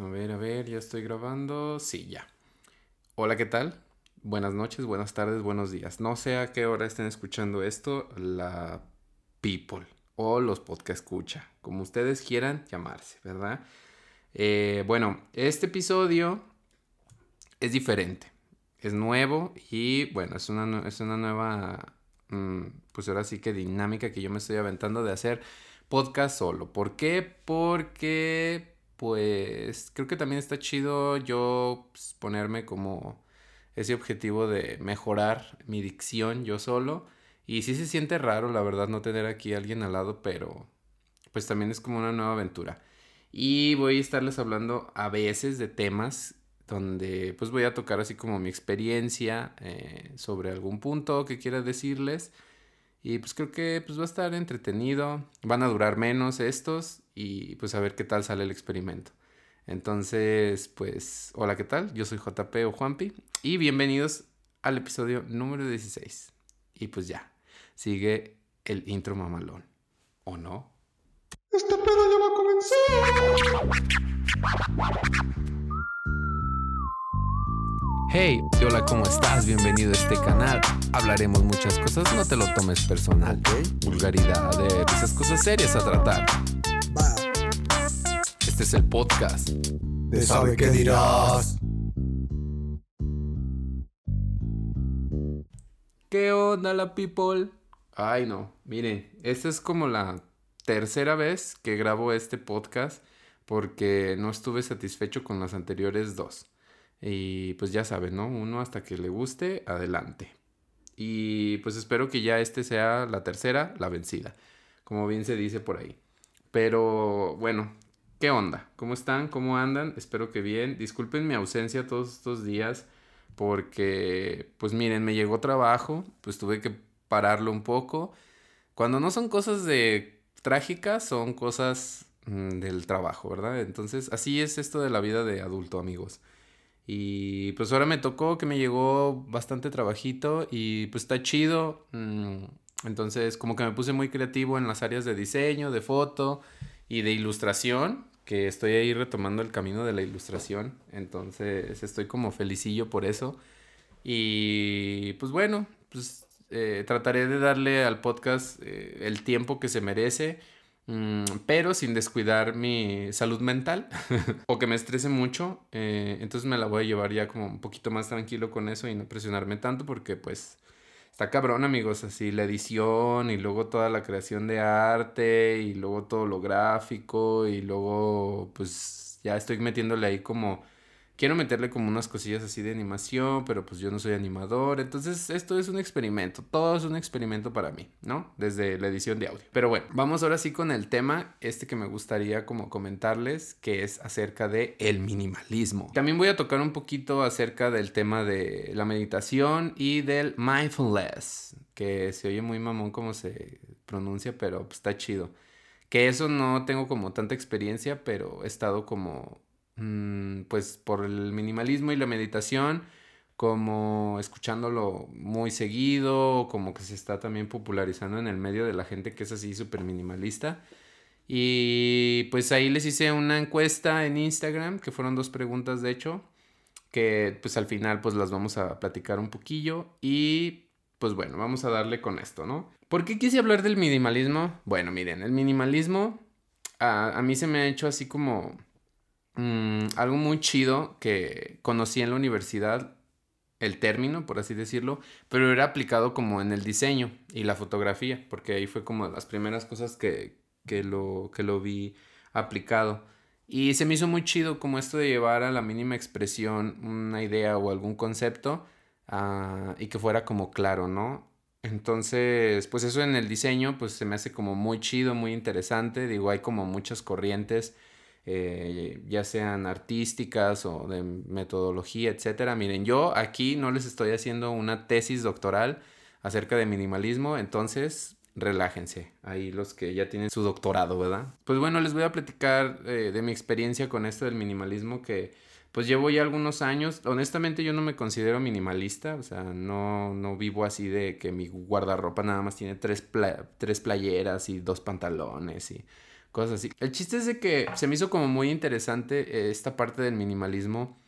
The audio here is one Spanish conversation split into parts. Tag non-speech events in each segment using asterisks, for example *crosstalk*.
A ver, a ver, ya estoy grabando. Sí, ya. Hola, ¿qué tal? Buenas noches, buenas tardes, buenos días. No sé a qué hora estén escuchando esto, la people o los podcast escucha, como ustedes quieran llamarse, ¿verdad? Eh, bueno, este episodio es diferente, es nuevo y bueno, es una, es una nueva, mm, pues ahora sí que dinámica que yo me estoy aventando de hacer podcast solo. ¿Por qué? Porque pues creo que también está chido yo pues, ponerme como ese objetivo de mejorar mi dicción yo solo. Y sí se siente raro, la verdad, no tener aquí a alguien al lado, pero pues también es como una nueva aventura. Y voy a estarles hablando a veces de temas donde pues voy a tocar así como mi experiencia eh, sobre algún punto que quiera decirles. Y pues creo que pues va a estar entretenido, van a durar menos estos y pues a ver qué tal sale el experimento. Entonces, pues, hola, ¿qué tal? Yo soy JP o Juanpi y bienvenidos al episodio número 16. Y pues ya, sigue el intro mamalón. ¿O no? Este pedo ya va a comenzar. Hey, hola, ¿cómo estás? Bienvenido a este canal. Hablaremos muchas cosas, no te lo tomes personal. Vulgaridad, de esas cosas serias a tratar. Este es el podcast. de sabe qué dirás. ¿Qué onda la people? Ay no, miren, esta es como la tercera vez que grabo este podcast porque no estuve satisfecho con las anteriores dos. Y pues ya saben, ¿no? Uno hasta que le guste, adelante. Y pues espero que ya este sea la tercera, la vencida, como bien se dice por ahí. Pero bueno, ¿qué onda? ¿Cómo están? ¿Cómo andan? Espero que bien. Disculpen mi ausencia todos estos días porque, pues miren, me llegó trabajo, pues tuve que pararlo un poco. Cuando no son cosas de trágicas, son cosas mm, del trabajo, ¿verdad? Entonces, así es esto de la vida de adulto, amigos. Y pues ahora me tocó que me llegó bastante trabajito y pues está chido. mm, Entonces como que me puse muy creativo en las áreas de diseño, de foto y de ilustración, que estoy ahí retomando el camino de la ilustración. Entonces estoy como felicillo por eso. Y pues bueno, pues eh, trataré de darle al podcast eh, el tiempo que se merece. Mm, pero sin descuidar mi salud mental *laughs* o que me estrese mucho. eh, entonces me la voy a llevar ya como un poquito más tranquilo con eso y no presionarme tanto porque pues está cabrón amigos, así la edición y luego toda la creación de arte y luego todo lo gráfico y luego pues ya estoy metiéndole ahí como... Quiero meterle como unas cosillas así de animación, pero pues yo no soy animador. Entonces esto es un experimento. Todo es un experimento para mí, ¿no? Desde la edición de audio. Pero bueno, vamos ahora sí con el tema, este que me gustaría como comentarles, que es acerca de el minimalismo. También voy a tocar un poquito acerca del tema de la meditación y del mindfulness, que se oye muy mamón como se pronuncia, pero pues, está chido. Que eso no tengo como tanta experiencia, pero he estado como pues por el minimalismo y la meditación, como escuchándolo muy seguido, como que se está también popularizando en el medio de la gente que es así súper minimalista. Y pues ahí les hice una encuesta en Instagram, que fueron dos preguntas de hecho, que pues al final pues las vamos a platicar un poquillo y pues bueno, vamos a darle con esto, ¿no? ¿Por qué quise hablar del minimalismo? Bueno, miren, el minimalismo a, a mí se me ha hecho así como mm, algo muy chido que conocí en la universidad, el término, por así decirlo, pero era aplicado como en el diseño y la fotografía, porque ahí fue como las primeras cosas que, que, lo, que lo vi aplicado. Y se me hizo muy chido como esto de llevar a la mínima expresión una idea o algún concepto ah, y que fuera como claro, ¿no? Entonces, pues eso en el diseño, pues se me hace como muy chido, muy interesante. Digo, hay como muchas corrientes, eh, ya sean artísticas o de metodología, etcétera. Miren, yo aquí no les estoy haciendo una tesis doctoral acerca de minimalismo, entonces relájense. Ahí los que ya tienen su doctorado, ¿verdad? Pues bueno, les voy a platicar eh, de mi experiencia con esto del minimalismo que pues llevo ya algunos años. Honestamente yo no me considero minimalista, o sea, no, no vivo así de que mi guardarropa nada más tiene tres, pla- tres playeras y dos pantalones y cosas así. El chiste es de que se me hizo como muy interesante eh, esta parte del minimalismo,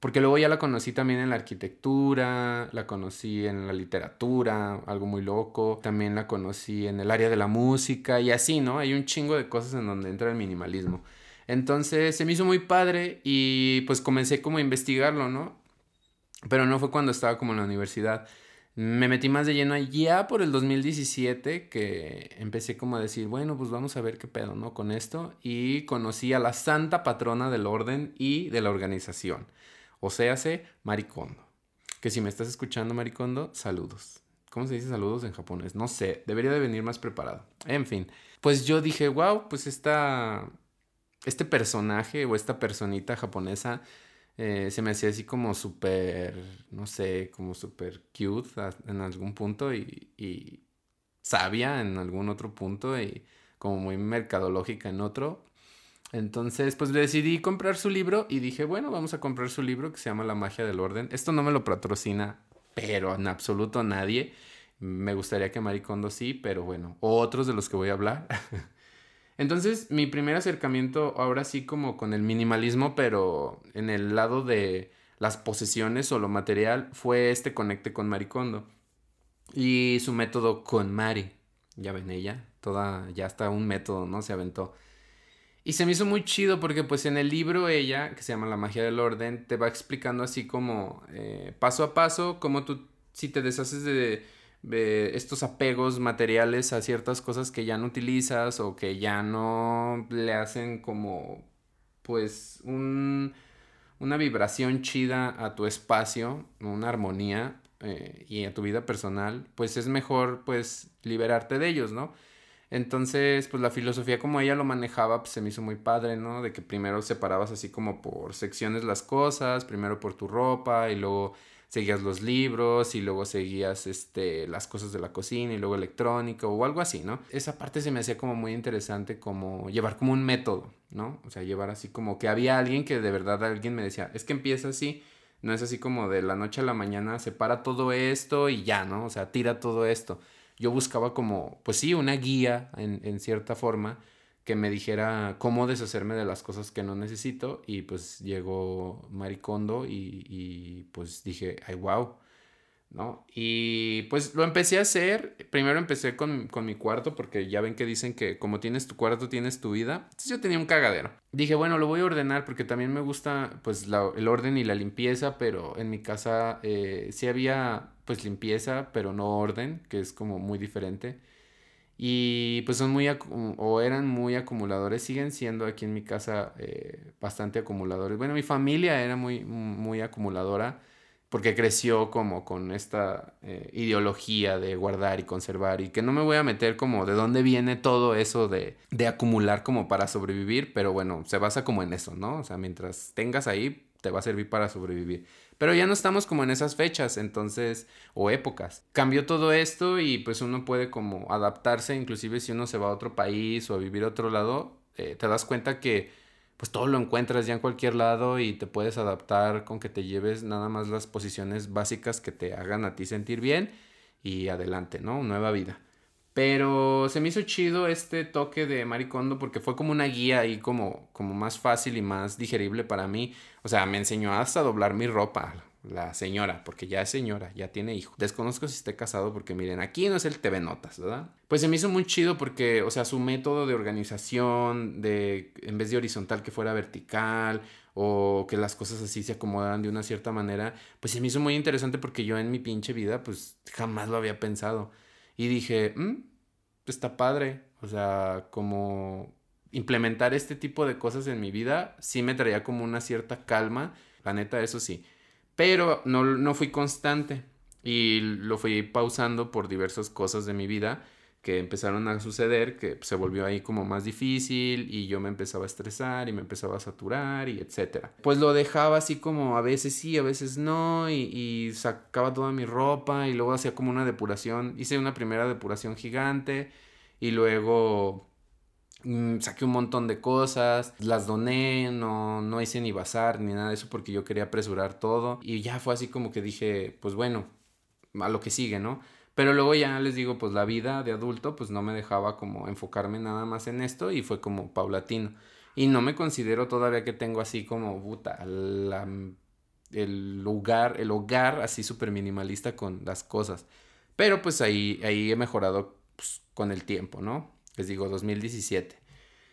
porque luego ya la conocí también en la arquitectura, la conocí en la literatura, algo muy loco, también la conocí en el área de la música y así, ¿no? Hay un chingo de cosas en donde entra el minimalismo. Entonces se me hizo muy padre y pues comencé como a investigarlo, ¿no? Pero no fue cuando estaba como en la universidad. Me metí más de lleno ya por el 2017 que empecé como a decir, bueno, pues vamos a ver qué pedo, ¿no? Con esto. Y conocí a la santa patrona del orden y de la organización. O sea, se Maricondo. Que si me estás escuchando, Maricondo, saludos. ¿Cómo se dice saludos en japonés? No sé, debería de venir más preparado. En fin, pues yo dije, wow, pues esta, este personaje o esta personita japonesa eh, se me hacía así como súper, no sé, como súper cute en algún punto y, y, sabia en algún otro punto y como muy mercadológica en otro. Entonces, pues decidí comprar su libro y dije, bueno, vamos a comprar su libro que se llama La magia del orden. Esto no me lo patrocina, pero en absoluto nadie. Me gustaría que Maricondo sí, pero bueno, otros de los que voy a hablar. *laughs* Entonces, mi primer acercamiento ahora sí como con el minimalismo, pero en el lado de las posesiones o lo material, fue este conecte con Maricondo. Y su método con Mari. Ya ven ella, toda, ya está un método, ¿no? Se aventó. Y se me hizo muy chido porque pues en el libro ella, que se llama La magia del orden, te va explicando así como eh, paso a paso, cómo tú, si te deshaces de estos apegos materiales a ciertas cosas que ya no utilizas o que ya no le hacen como pues un, una vibración chida a tu espacio, una armonía eh, y a tu vida personal, pues es mejor pues liberarte de ellos, ¿no? Entonces, pues la filosofía como ella lo manejaba, pues se me hizo muy padre, ¿no? De que primero separabas así como por secciones las cosas, primero por tu ropa y luego seguías los libros y luego seguías este, las cosas de la cocina y luego electrónica o algo así, ¿no? Esa parte se me hacía como muy interesante como llevar como un método, ¿no? O sea, llevar así como que había alguien que de verdad alguien me decía, es que empieza así, no es así como de la noche a la mañana separa todo esto y ya, ¿no? O sea, tira todo esto. Yo buscaba como, pues sí, una guía en, en cierta forma que me dijera cómo deshacerme de las cosas que no necesito y pues llegó Maricondo y, y pues dije, ay, wow, ¿no? Y pues lo empecé a hacer, primero empecé con, con, mi cuarto porque ya ven que dicen que como tienes tu cuarto tienes tu vida, entonces yo tenía un cagadero. Dije, bueno, lo voy a ordenar porque también me gusta pues el orden y la limpieza, pero en mi casa eh, sí había pues limpieza, pero no orden, que es como muy diferente. Y pues son muy, o eran muy acumuladores, siguen siendo aquí en mi casa eh, bastante acumuladores. Bueno, mi familia era muy, muy acumuladora porque creció como con esta eh, ideología de guardar y conservar y que no me voy a meter como de dónde viene todo eso de, de acumular como para sobrevivir, pero bueno, se basa como en eso, ¿no? O sea, mientras tengas ahí, te va a servir para sobrevivir. Pero ya no estamos como en esas fechas, entonces, o épocas. Cambió todo esto y pues uno puede como adaptarse, inclusive si uno se va a otro país o a vivir a otro lado, eh, te das cuenta que pues todo lo encuentras ya en cualquier lado y te puedes adaptar con que te lleves nada más las posiciones básicas que te hagan a ti sentir bien y adelante, ¿no? Nueva vida. Pero se me hizo chido este toque de Maricondo porque fue como una guía ahí como, como más fácil y más digerible para mí. O sea, me enseñó hasta a doblar mi ropa, la señora, porque ya es señora, ya tiene hijo. Desconozco si esté casado porque miren, aquí no es el TV Notas, ¿verdad? Pues se me hizo muy chido porque, o sea, su método de organización, de en vez de horizontal que fuera vertical o que las cosas así se acomodaran de una cierta manera, pues se me hizo muy interesante porque yo en mi pinche vida pues jamás lo había pensado. Y dije, mm, está padre. O sea, como implementar este tipo de cosas en mi vida sí me traía como una cierta calma. La neta, eso sí. Pero no, no fui constante. Y lo fui pausando por diversas cosas de mi vida que empezaron a suceder, que se volvió ahí como más difícil y yo me empezaba a estresar y me empezaba a saturar y etcétera. Pues lo dejaba así como a veces sí, a veces no y, sacaba toda mi ropa y luego hacía como una depuración, hice una primera depuración gigante y luego mm, saqué un montón de cosas, las doné, no, no hice ni bazar ni nada de eso porque yo quería apresurar todo y ya fue así como que dije, pues bueno, a lo que sigue, ¿no? Pero luego ya les digo, pues la vida de adulto pues no me dejaba como enfocarme nada más en esto y fue como paulatino. Y no me considero todavía que tengo así como, puta, el lugar, el hogar así súper minimalista con las cosas. Pero pues ahí, ahí he mejorado pues, con el tiempo, ¿no? Les digo, 2017.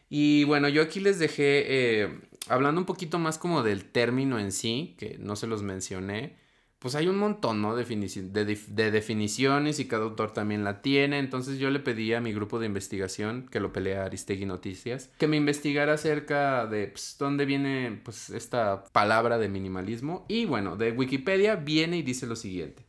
Y bueno, yo aquí les dejé, eh, hablando un poquito más como del término en sí, que no se los mencioné pues hay un montón, ¿no? de, de, definiciones y cada autor también la tiene. Entonces yo le pedí a mi grupo de investigación, que lo pelea Aristegui Noticias, que me investigara acerca de pues, dónde viene pues, esta palabra de minimalismo. Y bueno, de Wikipedia viene y dice lo siguiente.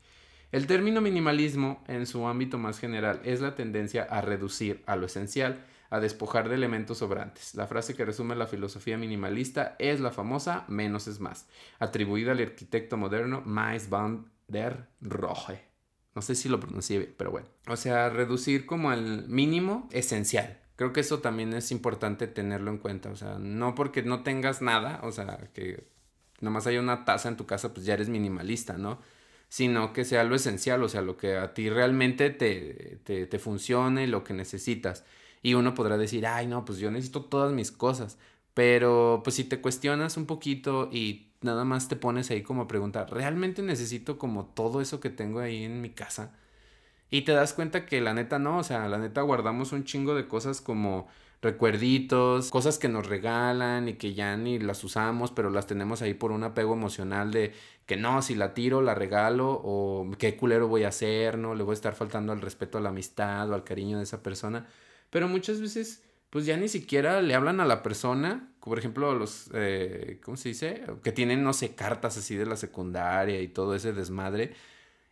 El término minimalismo, en su ámbito más general, es la tendencia a reducir a lo esencial a despojar de elementos sobrantes. La frase que resume la filosofía minimalista es la famosa menos es más, atribuida al arquitecto moderno Mies van der Rohe. No sé si lo pronuncié bien, pero bueno. O sea, reducir como al mínimo esencial. Creo que eso también es importante tenerlo en cuenta. O sea, no porque no tengas nada, o sea, que nomás haya una taza en tu casa, pues ya eres minimalista, ¿no? Sino que sea lo esencial, o sea, lo que a ti realmente te, te, te funcione, lo que necesitas. Y uno podrá decir, ay, no, pues yo necesito todas mis cosas. Pero pues si te cuestionas un poquito y nada más te pones ahí como a preguntar, ¿realmente necesito como todo eso que tengo ahí en mi casa? Y te das cuenta que la neta no, o sea, la neta guardamos un chingo de cosas como recuerditos, cosas que nos regalan y que ya ni las usamos, pero las tenemos ahí por un apego emocional de que no, si la tiro, la regalo o qué culero voy a hacer, no, le voy a estar faltando al respeto a la amistad o al cariño de esa persona. Pero muchas veces, pues ya ni siquiera le hablan a la persona, por ejemplo, los, eh, ¿cómo se dice? Que tienen, no sé, cartas así de la secundaria y todo ese desmadre.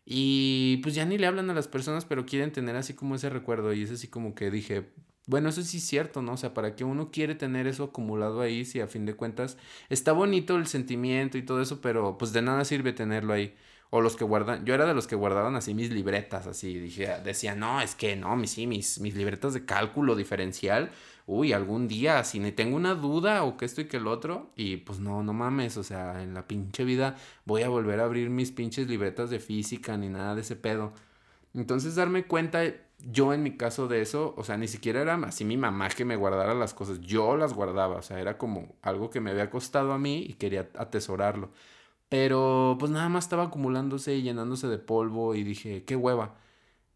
Y pues ya ni le hablan a las personas, pero quieren tener así como ese recuerdo. Y es así como que dije, bueno, eso sí es cierto, ¿no? O sea, ¿para qué uno quiere tener eso acumulado ahí si a fin de cuentas está bonito el sentimiento y todo eso, pero pues de nada sirve tenerlo ahí? O los que guardan, yo era de los que guardaban así mis libretas, así, dije, decía, no, es que no, mis, mis, mis libretas de cálculo diferencial, uy, algún día, si ni tengo una duda o que esto y que el otro, y pues no, no mames, o sea, en la pinche vida voy a volver a abrir mis pinches libretas de física ni nada de ese pedo. Entonces darme cuenta, yo en mi caso de eso, o sea, ni siquiera era así mi mamá que me guardara las cosas, yo las guardaba, o sea, era como algo que me había costado a mí y quería atesorarlo. Pero pues nada más estaba acumulándose y llenándose de polvo y dije, qué hueva.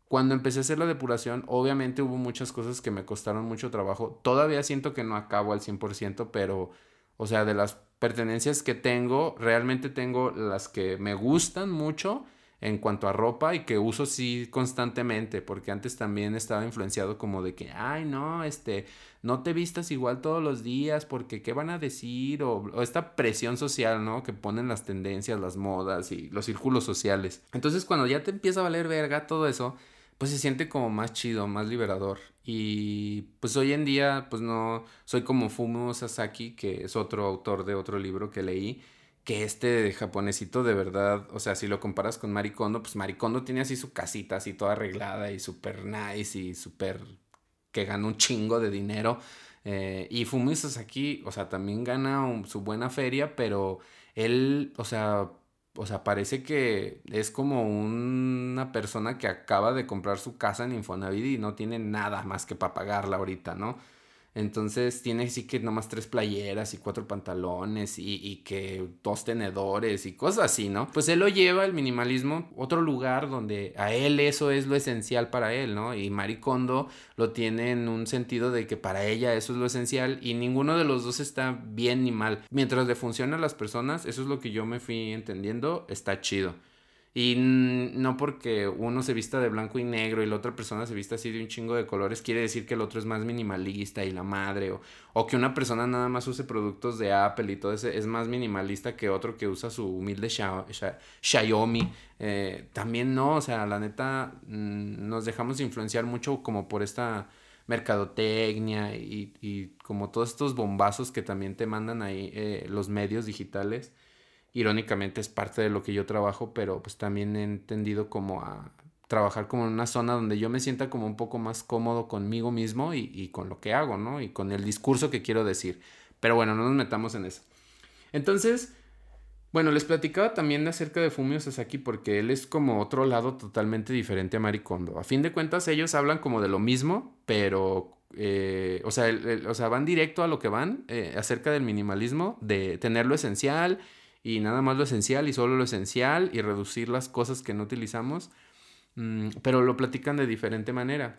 Cuando empecé a hacer la depuración, obviamente hubo muchas cosas que me costaron mucho trabajo. Todavía siento que no acabo al 100%, pero, o sea, de las pertenencias que tengo, realmente tengo las que me gustan mucho en cuanto a ropa y que uso sí constantemente, porque antes también estaba influenciado como de que, ay, no, este, no te vistas igual todos los días porque qué van a decir o, o, esta presión social, ¿no? Que ponen las tendencias, las modas y los círculos sociales. Entonces cuando ya te empieza a valer verga todo eso, pues se siente como más chido, más liberador. Y pues hoy en día, pues no, soy como Fumo Sasaki, que es otro autor de otro libro que leí que este japonesito de verdad, o sea, si lo comparas con Maricondo, pues Maricondo tiene así su casita así toda arreglada y súper nice y súper que gana un chingo de dinero. Eh, y Fumi aquí, o sea, también gana su buena feria, pero él, o sea, o sea, parece que es como una persona que acaba de comprar su casa en Infonavit y no tiene nada más que para pagarla ahorita, ¿no? Entonces tiene así que nomás tres playeras y cuatro pantalones y, y, que dos tenedores y cosas así, ¿no? Pues él lo lleva el minimalismo otro lugar donde a él eso es lo esencial para él, ¿no? Y Maricondo lo tiene en un sentido de que para ella eso es lo esencial y ninguno de los dos está bien ni mal. Mientras le funciona a las personas, eso es lo que yo me fui entendiendo, está chido. Y no porque uno se vista de blanco y negro y la otra persona se vista así de un chingo de colores, quiere decir que el otro es más minimalista y la madre. O, o que una persona nada más use productos de Apple y todo ese es más minimalista que otro que usa su humilde Xiaomi. Eh, también no, o sea, la neta nos dejamos influenciar mucho como por esta mercadotecnia y, y como todos estos bombazos que también te mandan ahí eh, los medios digitales irónicamente es parte de lo que yo trabajo, pero pues también he entendido como a trabajar como en una zona donde yo me sienta como un poco más cómodo conmigo mismo y, con lo que hago, ¿no? Y con el discurso que quiero decir. Pero bueno, no nos metamos en eso. Entonces, Bueno, les platicaba también acerca de Fumio Sasaki porque él es como otro lado totalmente diferente a Maricondo. A fin de cuentas, ellos hablan como de lo mismo, pero, eh, o, sea, o, sea, van directo a lo que van eh, acerca del minimalismo, de tener lo esencial y nada más lo esencial y solo lo esencial y reducir las cosas que no utilizamos, mm, pero lo platican de diferente manera.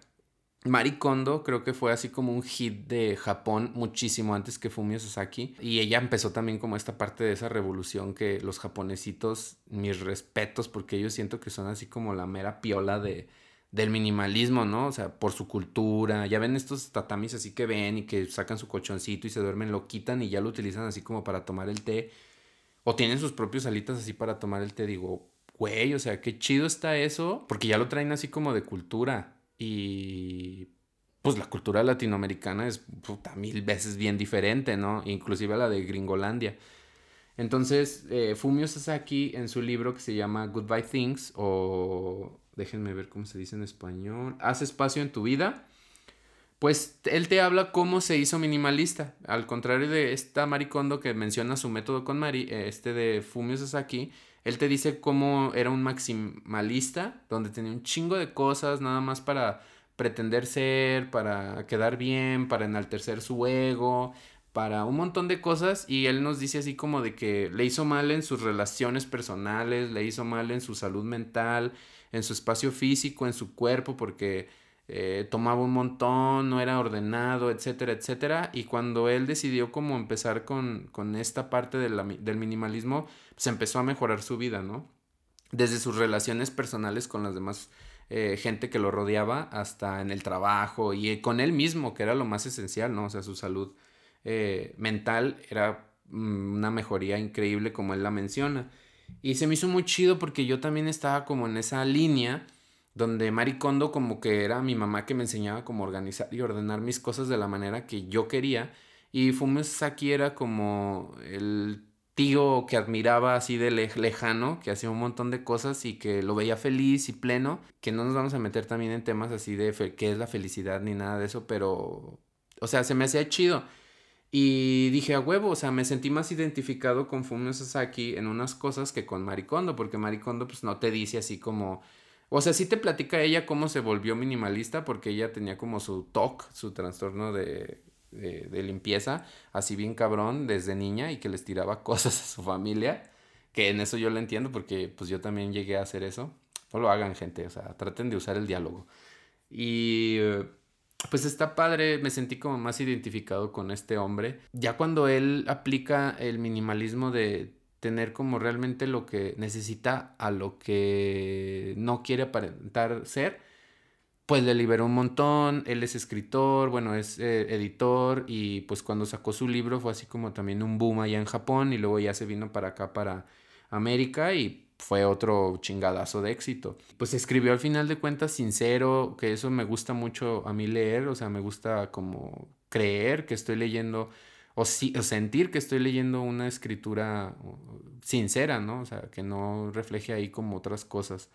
Marikondo creo que fue así como un hit de Japón muchísimo antes que Fumio Sasaki. Y ella empezó también como esta parte de esa revolución que los japonesitos, mis respetos, porque ellos siento que son así como la mera piola de, del minimalismo, ¿no? O sea, por su cultura. Ya ven estos tatamis así que ven y que sacan su colchoncito y se duermen, lo quitan y ya lo utilizan así como para tomar el té. O tienen sus propios alitas así para tomar el té. Digo, güey, o sea, qué chido está eso, porque ya lo traen así como de cultura. Y pues la cultura latinoamericana es puta, mil veces bien diferente, ¿no? Inclusive la de Gringolandia. Entonces, eh, Fumio Sasaki en su libro que se llama Goodbye Things, o déjenme ver cómo se dice en español, Haz espacio en tu vida, pues él te habla cómo se hizo minimalista. Al contrario de esta Maricondo que menciona su método con Mari, este de Fumio Sasaki, él te dice cómo era un maximalista, donde tenía un chingo de cosas nada más para pretender ser, para quedar bien, para enaltecer su ego, para un montón de cosas y él nos dice así como de que le hizo mal en sus relaciones personales, le hizo mal en su salud mental, en su espacio físico, en su cuerpo, porque eh, tomaba un montón, no era ordenado, etcétera, etcétera. Y cuando él decidió como empezar con, con esta parte del minimalismo, se empezó a mejorar su vida, ¿no? Desde sus relaciones personales con las demás eh, gente que lo rodeaba hasta en el trabajo y con él mismo, que era lo más esencial, ¿no? O sea, su salud eh, mental era mm, una mejoría increíble como él la menciona. Y se me hizo muy chido porque yo también estaba como en esa línea donde Maricondo como que era mi mamá que me enseñaba cómo organizar y ordenar mis cosas de la manera que yo quería. Y Fumesaki era como el tío que admiraba así de lejano, que hacía un montón de cosas y que lo veía feliz y pleno, que no nos vamos a meter también en temas así de qué es la felicidad ni nada de eso, pero, o sea, se me hacía chido. Y dije a huevo, o sea, me sentí más identificado con Fumio Sasaki en unas cosas que con Maricondo, porque Maricondo pues no te dice así como... O sea, sí te platica ella cómo se volvió minimalista, porque ella tenía como su TOC, su trastorno de de, limpieza, así bien cabrón desde niña y que les tiraba *laughs* cosas a su familia, que en eso yo lo entiendo porque pues yo también llegué a hacer eso. No lo hagan gente, o sea, traten de usar el diálogo. Y pues está padre, me sentí como más identificado con este hombre. Ya cuando él aplica el minimalismo de tener como realmente lo que necesita a lo que no quiere aparentar ser, pues le liberó un montón, él es escritor, bueno, es eh, editor y pues cuando sacó su libro fue así como también un boom allá en Japón y luego ya se vino para acá, para América y fue otro chingadazo de éxito. Pues escribió al final de cuentas sincero, que eso me gusta mucho a mí leer, o sea, me gusta como creer que estoy leyendo o, sentir que estoy leyendo una escritura sincera, ¿no? O sea, que no refleje ahí como otras cosas.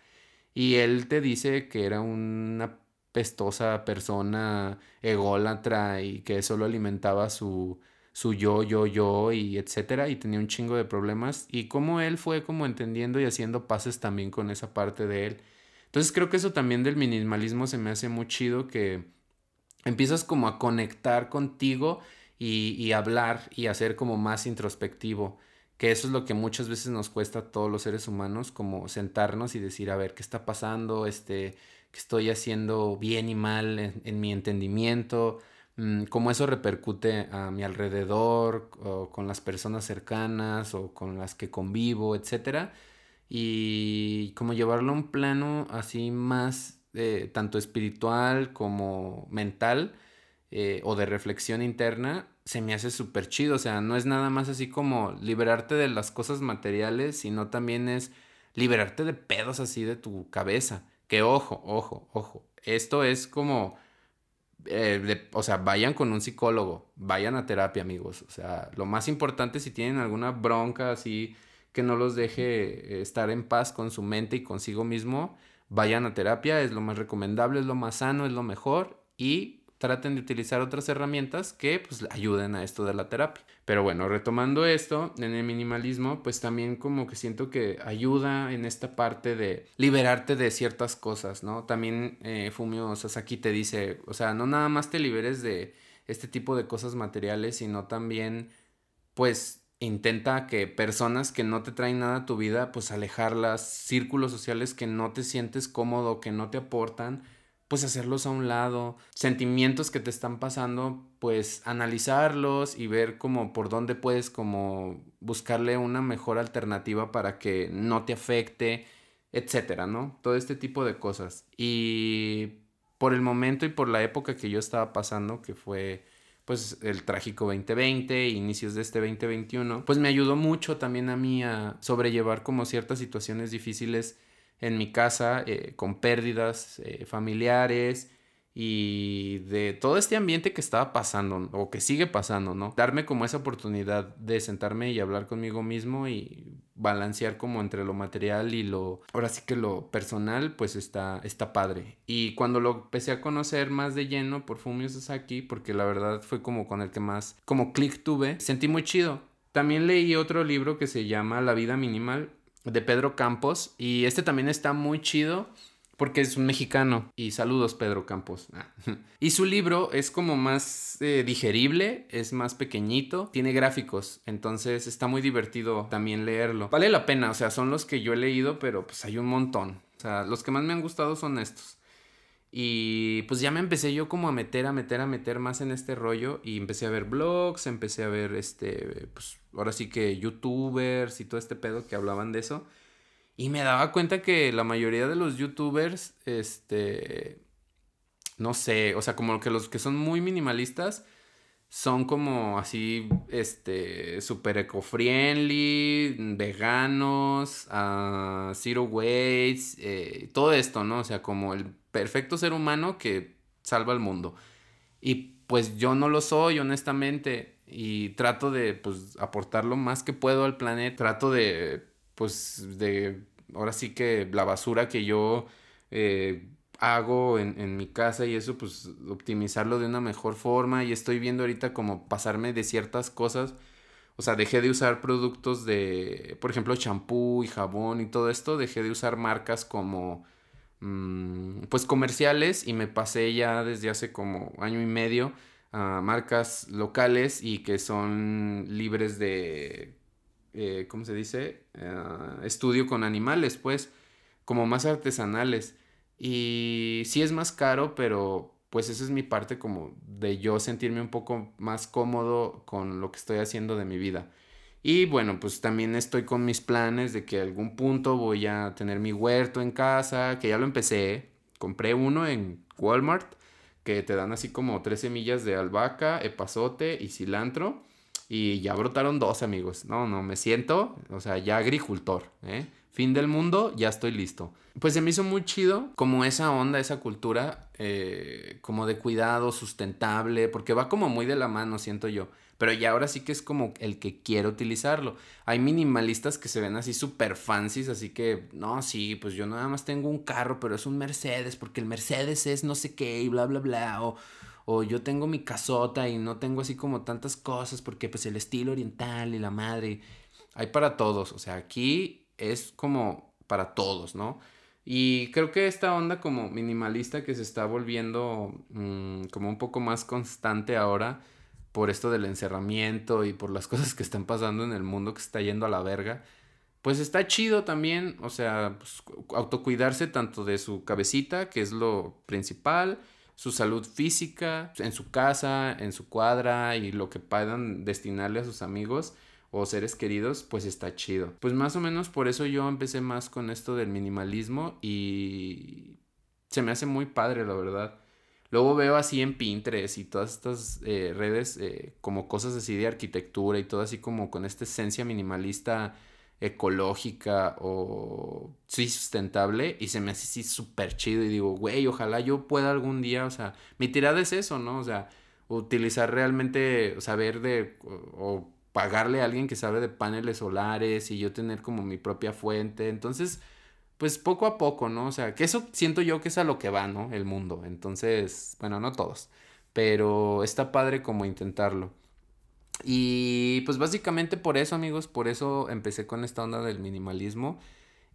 Y él te dice que era una pestosa persona ególatra y que solo alimentaba su, su yo, yo, yo y etcétera y tenía un chingo de problemas y como él fue como entendiendo y haciendo pases también con esa parte de él. Entonces creo que eso también del minimalismo se me hace muy chido que empiezas como a conectar contigo y, hablar y hacer como más introspectivo que eso es lo que muchas veces nos cuesta a todos los seres humanos, como sentarnos y decir, a ver, ¿qué está pasando? Este, ¿Qué estoy haciendo bien y mal en, mi entendimiento? Mm, cómo eso repercute a mi alrededor, o con las personas cercanas, o con las que convivo, etcétera. Y como llevarlo a un plano así más, eh, tanto espiritual como mental, eh, o de reflexión interna, se me hace súper chido. O sea, no es nada más así como liberarte de las cosas materiales, sino también es liberarte de pedos así de tu cabeza. Que ojo, ojo, ojo. Esto es como... Eh, o sea, vayan con un psicólogo, vayan a terapia, amigos. O sea, lo más importante si tienen alguna bronca así que no los deje eh, estar en paz con su mente y consigo mismo, vayan a terapia, es lo más recomendable, es lo más sano, es lo mejor y traten de utilizar otras herramientas que pues ayuden a esto de la terapia. Pero bueno, retomando esto, en el minimalismo, pues también como que siento que ayuda en esta parte de liberarte de ciertas cosas, ¿no? También eh, Fumio Sasaki te dice, o sea, no nada más te liberes de este tipo de cosas materiales, sino también, pues, intenta que personas que no te traen nada a tu vida, pues alejarlas, círculos sociales que no te sientes cómodo, que no te aportan, pues hacerlos a un lado, sentimientos que te están pasando, pues analizarlos y ver como por dónde puedes como buscarle una mejor alternativa para que no te afecte, etcétera, ¿no? Todo este tipo de cosas. Y por el momento y por la época que yo estaba pasando, que fue pues el trágico 2020, inicios de este 2021, pues me ayudó mucho también a mí a sobrellevar como ciertas situaciones difíciles en mi casa eh, con pérdidas eh, familiares y de todo este ambiente que estaba pasando o que sigue pasando, ¿no? Darme como esa oportunidad de sentarme y hablar conmigo mismo y balancear como entre lo material y lo, ahora sí que lo personal, pues está, está padre. Y cuando lo empecé a conocer más de lleno por Fumio Sasaki, porque la verdad fue como con el que más, como clic tuve, sentí muy chido. También leí otro libro que se llama La vida minimal de Pedro Campos y este también está muy chido porque es un mexicano. Y saludos, Pedro Campos. Ah. *laughs* y su libro es como más eh, digerible, es más pequeñito, tiene gráficos, entonces está muy divertido también leerlo. Vale la pena, o sea, son los que yo he leído, pero pues hay un montón. O sea, los que más me han gustado son estos. Y pues ya me empecé yo como a meter, a meter, a meter más en este rollo y empecé a ver blogs, empecé a ver este, pues ahora sí que youtubers y todo este pedo que hablaban de eso. Y me daba cuenta que la mayoría de los youtubers, este, no sé, o sea, como que los que son muy minimalistas son como así, este, super eco-friendly, veganos, uh, zero waste, eh, todo esto, ¿no? O sea, como el perfecto ser humano que salva al mundo. Y pues yo no lo soy, honestamente, y trato de, pues, aportar lo más que puedo al planeta, trato de, pues, de, ahora sí que la basura que yo... Eh, hago en, en, mi casa y eso, pues optimizarlo de una mejor forma y estoy viendo ahorita como pasarme de ciertas cosas. O sea, dejé de usar productos de, por ejemplo, champú y jabón y todo esto, dejé de usar marcas como, mmm, pues comerciales y me pasé ya desde hace como año y medio a marcas locales y que son libres de, eh, ¿cómo se dice? Uh, estudio con animales, pues, como más artesanales. Y sí es más caro, pero pues esa es mi parte como de yo sentirme un poco más cómodo con lo que estoy haciendo de mi vida. Y bueno, pues también estoy con mis planes de que algún punto voy a tener mi huerto en casa, que ya lo empecé. Compré uno en Walmart, que te dan así como tres semillas de albahaca, epazote y cilantro. Y ya brotaron dos, amigos. No, no, me siento, o sea, ya agricultor, ¿eh? Fin del mundo, ya estoy listo. Pues se me hizo muy chido como esa onda, esa cultura, eh, como de cuidado sustentable, porque va como muy de la mano, siento yo. Pero ya ahora sí que es como el que quiere utilizarlo. Hay minimalistas que se ven así súper fancies, así que, no, sí, pues yo nada más tengo un carro, pero es un Mercedes, porque el Mercedes es no sé qué y bla, bla, bla. O, o yo tengo mi casota y no tengo así como tantas cosas, porque pues el estilo oriental y la madre. Hay para todos, o sea, aquí es como para todos, ¿no? Y creo que esta onda como minimalista que se está volviendo mmm, como un poco más constante ahora por esto del encerramiento y por las *laughs* cosas que están pasando en el mundo que está yendo a la verga, pues está chido también, o sea, pues, autocuidarse tanto de su cabecita, que es lo principal, su salud física, en su casa, en su cuadra y lo que puedan destinarle a sus amigos o seres queridos, pues está chido. Pues más o menos por eso yo empecé más con esto del minimalismo y se me hace muy padre, la verdad. Luego veo así en Pinterest y todas estas eh, redes eh, como cosas así de arquitectura y todo así como con esta esencia minimalista ecológica o sí sustentable y se me hace así súper chido y digo, güey, ojalá yo pueda algún día, o sea, mi tirada es eso, ¿no? O sea, utilizar realmente, o saber de, o pagarle a alguien que sabe de paneles solares y yo tener como mi propia fuente. Entonces, pues poco a poco, ¿no? O sea, que eso siento yo que es a lo que va, ¿no? El mundo. Entonces, bueno, no todos. pero está padre como intentarlo. Y pues básicamente por eso, amigos, por eso empecé con esta onda del minimalismo.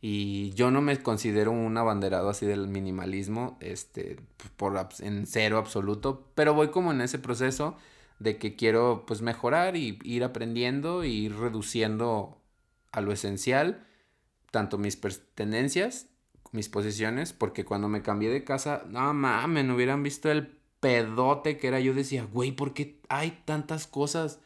Y yo no me considero un abanderado así del minimalismo, este, por en cero absoluto, pero voy como en ese proceso de que quiero pues mejorar y ir aprendiendo y ir reduciendo a lo esencial tanto mis pertenencias, mis posesiones, porque cuando me cambié de casa, no mames, no hubieran visto el pedote que era. Yo decía, güey, ¿por qué hay tantas cosas?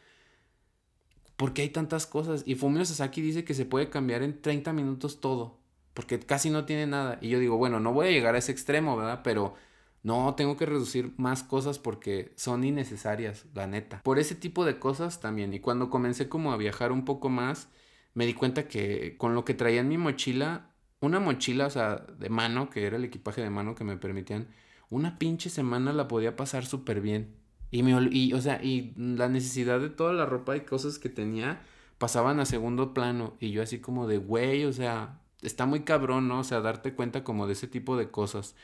¿Por qué hay tantas cosas? Y Fumio Sasaki dice que se puede cambiar en 30 minutos todo, porque casi no tiene nada. Y yo digo, bueno, no voy a llegar a ese extremo, ¿verdad? Pero no, tengo que reducir más cosas porque son innecesarias, la neta. Por ese tipo de cosas también. Y cuando comencé como a viajar un poco más, me di cuenta que con lo que traía en mi mochila, una mochila, o sea, de mano, que era el equipaje de mano que me permitían, una pinche semana la podía pasar súper bien. Y me y, o sea, y la necesidad de toda la ropa y cosas que tenía pasaban a segundo plano. Y yo así como de, güey, o sea, está muy cabrón, ¿no? O sea, darte cuenta como de ese tipo de cosas.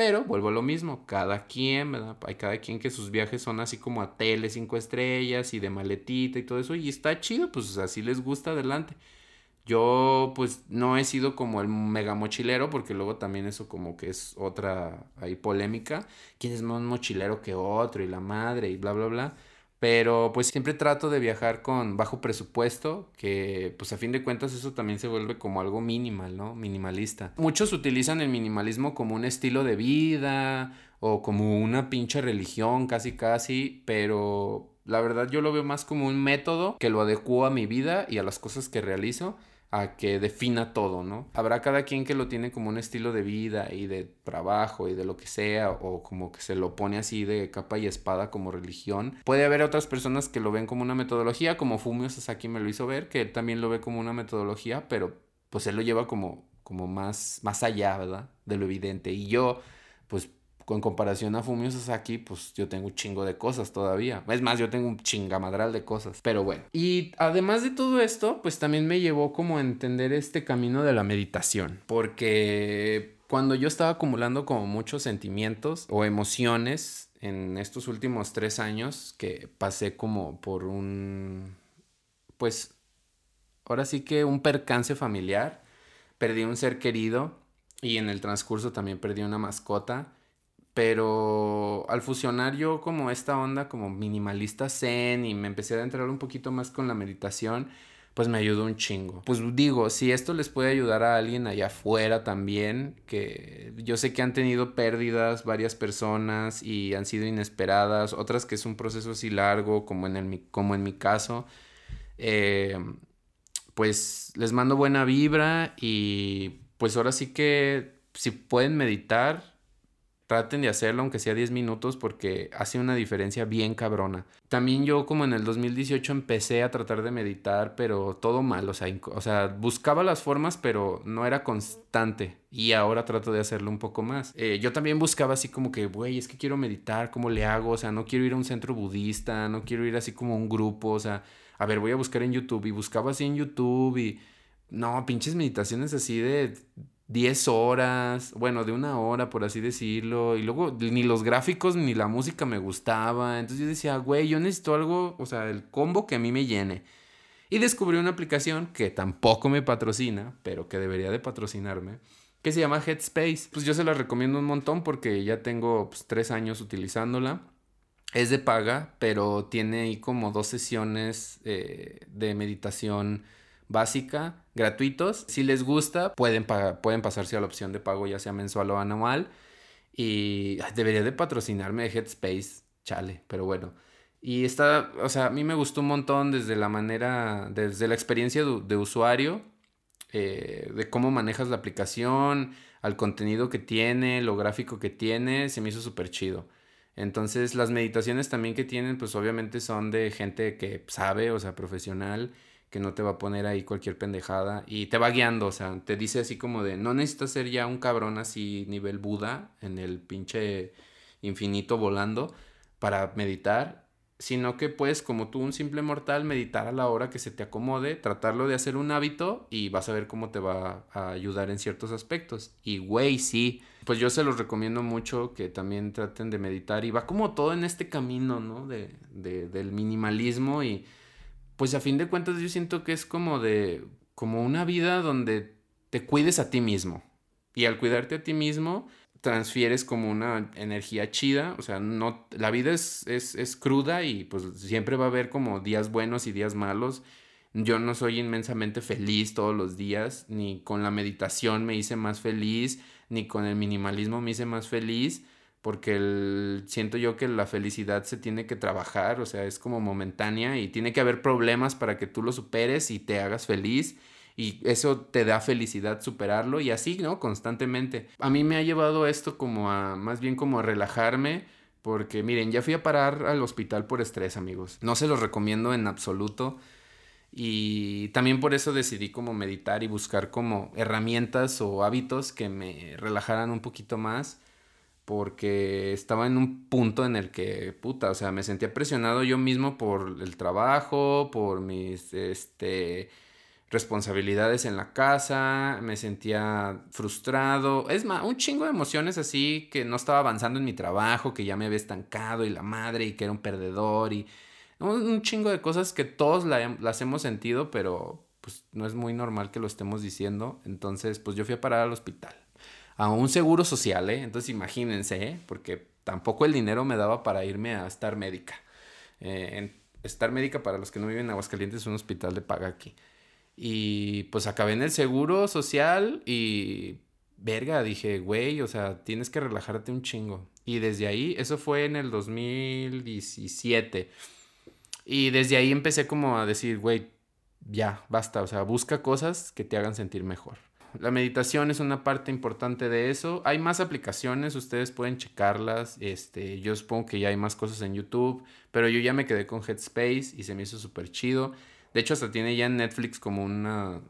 Pero vuelvo a lo mismo, cada quien, ¿verdad? Hay cada quien que sus viajes son así como a tele cinco estrellas y de maletita y todo eso. Y está chido, pues así les gusta adelante. Yo pues no he sido como el mega mochilero porque luego también eso como que es otra ahí polémica. ¿Quién es más mochilero que otro? Y la madre y bla, bla, bla. Pero pues siempre trato de viajar con bajo presupuesto, que pues a fin de cuentas eso también se vuelve como algo minimal, ¿no? Minimalista. Muchos utilizan el minimalismo como un estilo de vida o como una pinche religión casi casi, pero la verdad yo lo veo más como un método que lo adecuo a mi vida y a las cosas que realizo a que defina todo, ¿no? Habrá cada quien que lo tiene como un estilo de vida y de trabajo y de lo que sea, o como que se lo pone así de capa y espada como religión. Puede haber otras personas que lo ven como una metodología, como Fumio Sasaki me lo hizo ver, que él también lo ve como una metodología, pero pues él lo lleva como, como más, más allá, ¿verdad? De lo evidente. Y yo, pues con comparación a Fumio Sasaki, pues yo tengo un chingo de cosas todavía. Es más, yo tengo un chingamadral de cosas. Pero bueno. Y además de todo esto, pues también me llevó como a entender este camino de la meditación. Porque cuando yo estaba acumulando como muchos sentimientos o emociones en estos últimos tres años que pasé como por un... Pues ahora sí que un percance familiar. Perdí un ser querido y en el transcurso también perdí una mascota pero al fusionar yo como esta onda como minimalista zen y me empecé a entrar un poquito más con la meditación, pues me ayudó un chingo. Pues digo, si esto les puede ayudar a alguien allá afuera también, que yo sé que han tenido pérdidas varias personas y han sido inesperadas, otras que es un proceso así largo como en, el, como en mi caso, eh, pues les mando buena vibra y pues ahora sí que si pueden meditar, traten de hacerlo aunque sea 10 minutos porque hace una diferencia bien cabrona. También yo como en el 2018 empecé a tratar de meditar, pero todo mal, o sea, o sea buscaba las formas, pero no era constante y ahora trato de hacerlo un poco más. Eh, yo también buscaba así como que, güey, es que quiero meditar, ¿cómo le hago? O sea, no quiero ir a un centro budista, no quiero ir así como a un grupo, o sea, a ver, voy a buscar en YouTube y buscaba así en YouTube y... No, pinches meditaciones así de 10 horas, bueno, de una hora, por así decirlo, y luego ni los gráficos ni la música me gustaba, entonces yo decía, güey, yo necesito algo, o sea, el combo que a mí me llene. Y descubrí una aplicación que tampoco me patrocina, pero que debería de patrocinarme, que se llama Headspace. Pues yo se la recomiendo un montón porque ya tengo pues, tres años utilizándola. Es de paga, pero tiene ahí como dos sesiones eh, de meditación básica, gratuitos. Si les gusta, pueden, pueden pasarse a la opción de pago ya sea mensual o anual. Y debería de patrocinarme Headspace, chale, pero bueno. Y está, o sea, a mí me gustó un montón desde la manera, desde la experiencia de, usuario, eh, de cómo manejas la aplicación, al contenido que tiene, lo gráfico que tiene, se me hizo súper chido. Entonces las meditaciones también que tienen, pues obviamente son de gente que sabe, o sea, profesional que no te va a poner ahí cualquier pendejada y te va guiando, o sea, te dice así como de, no necesitas ser ya un cabrón así nivel Buda en el pinche infinito volando para meditar sino que puedes, como tú, un simple mortal, meditar a la hora que se te acomode, tratarlo de hacer un hábito y vas a ver cómo te va a ayudar en ciertos aspectos. Y güey, sí, pues yo se los recomiendo mucho que también traten de meditar y va como todo en este camino, ¿no? De, de, del minimalismo y pues a fin de cuentas yo siento que es como de, como una vida donde te cuides a ti mismo. Y al cuidarte a ti mismo, transfieres como una energía chida, o sea, no, la vida es, es, es, cruda y pues siempre va a haber como días buenos y días malos. Yo no soy inmensamente feliz todos los días, ni con la meditación me hice más feliz, ni con el minimalismo me hice más feliz, porque el, siento yo que la felicidad se tiene que trabajar, o sea, es como momentánea y tiene que haber problemas para que tú lo superes y te hagas feliz y eso te da felicidad superarlo y así, ¿no? Constantemente. A mí me ha llevado esto como a, más bien como a relajarme, porque miren, ya fui a parar al hospital por estrés, amigos. No se los recomiendo en absoluto. Y también por eso decidí como meditar y buscar como herramientas o hábitos que me relajaran un poquito más. Porque estaba en un punto en el que, puta, o sea, me sentía presionado yo mismo por el trabajo, por mis, este, responsabilidades en la casa, me sentía frustrado, es más, un chingo de emociones así que no estaba avanzando en mi trabajo, que ya me había estancado y la madre y que era un perdedor y un, chingo de cosas que todos las hemos sentido, pero pues no es muy normal que lo estemos diciendo, entonces pues yo fui a parar al hospital, a un seguro social, ¿eh? entonces imagínense, ¿eh? porque tampoco el dinero me daba para irme a estar médica. Eh, estar médica para los que no viven en Aguascalientes es un hospital de paga aquí. Y pues acabé en el seguro social y verga, dije, güey, o sea, tienes que relajarte un chingo. Y desde ahí, eso fue en el 2017. Y desde ahí empecé como a decir, güey, ya, basta, o sea, busca cosas que te hagan sentir mejor. La meditación es una parte importante de eso. Hay más aplicaciones, ustedes pueden checarlas. Este, yo supongo que ya hay más cosas en YouTube, pero yo ya me quedé con Headspace y se me hizo súper chido. De hecho, hasta tiene ya en Netflix como una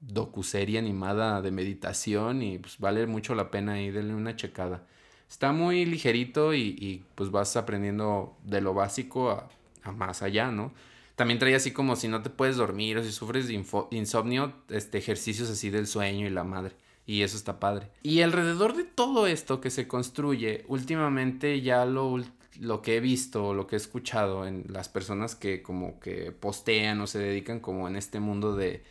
docuserie animada de meditación y pues vale mucho la pena ahí, denle una checada. Está muy ligerito y, pues vas aprendiendo de lo básico a, más allá, ¿no? También trae así como si no te puedes dormir o si sufres de insomnio, este, ejercicios así del sueño y la madre. Y eso está padre. Y alrededor de todo esto que se construye, últimamente ya lo, lo que he visto, lo que he escuchado en las personas que como que postean o se dedican como en este mundo de,